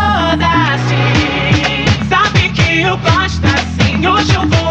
toda assim. Sabe que eu gosto assim, hoje eu vou.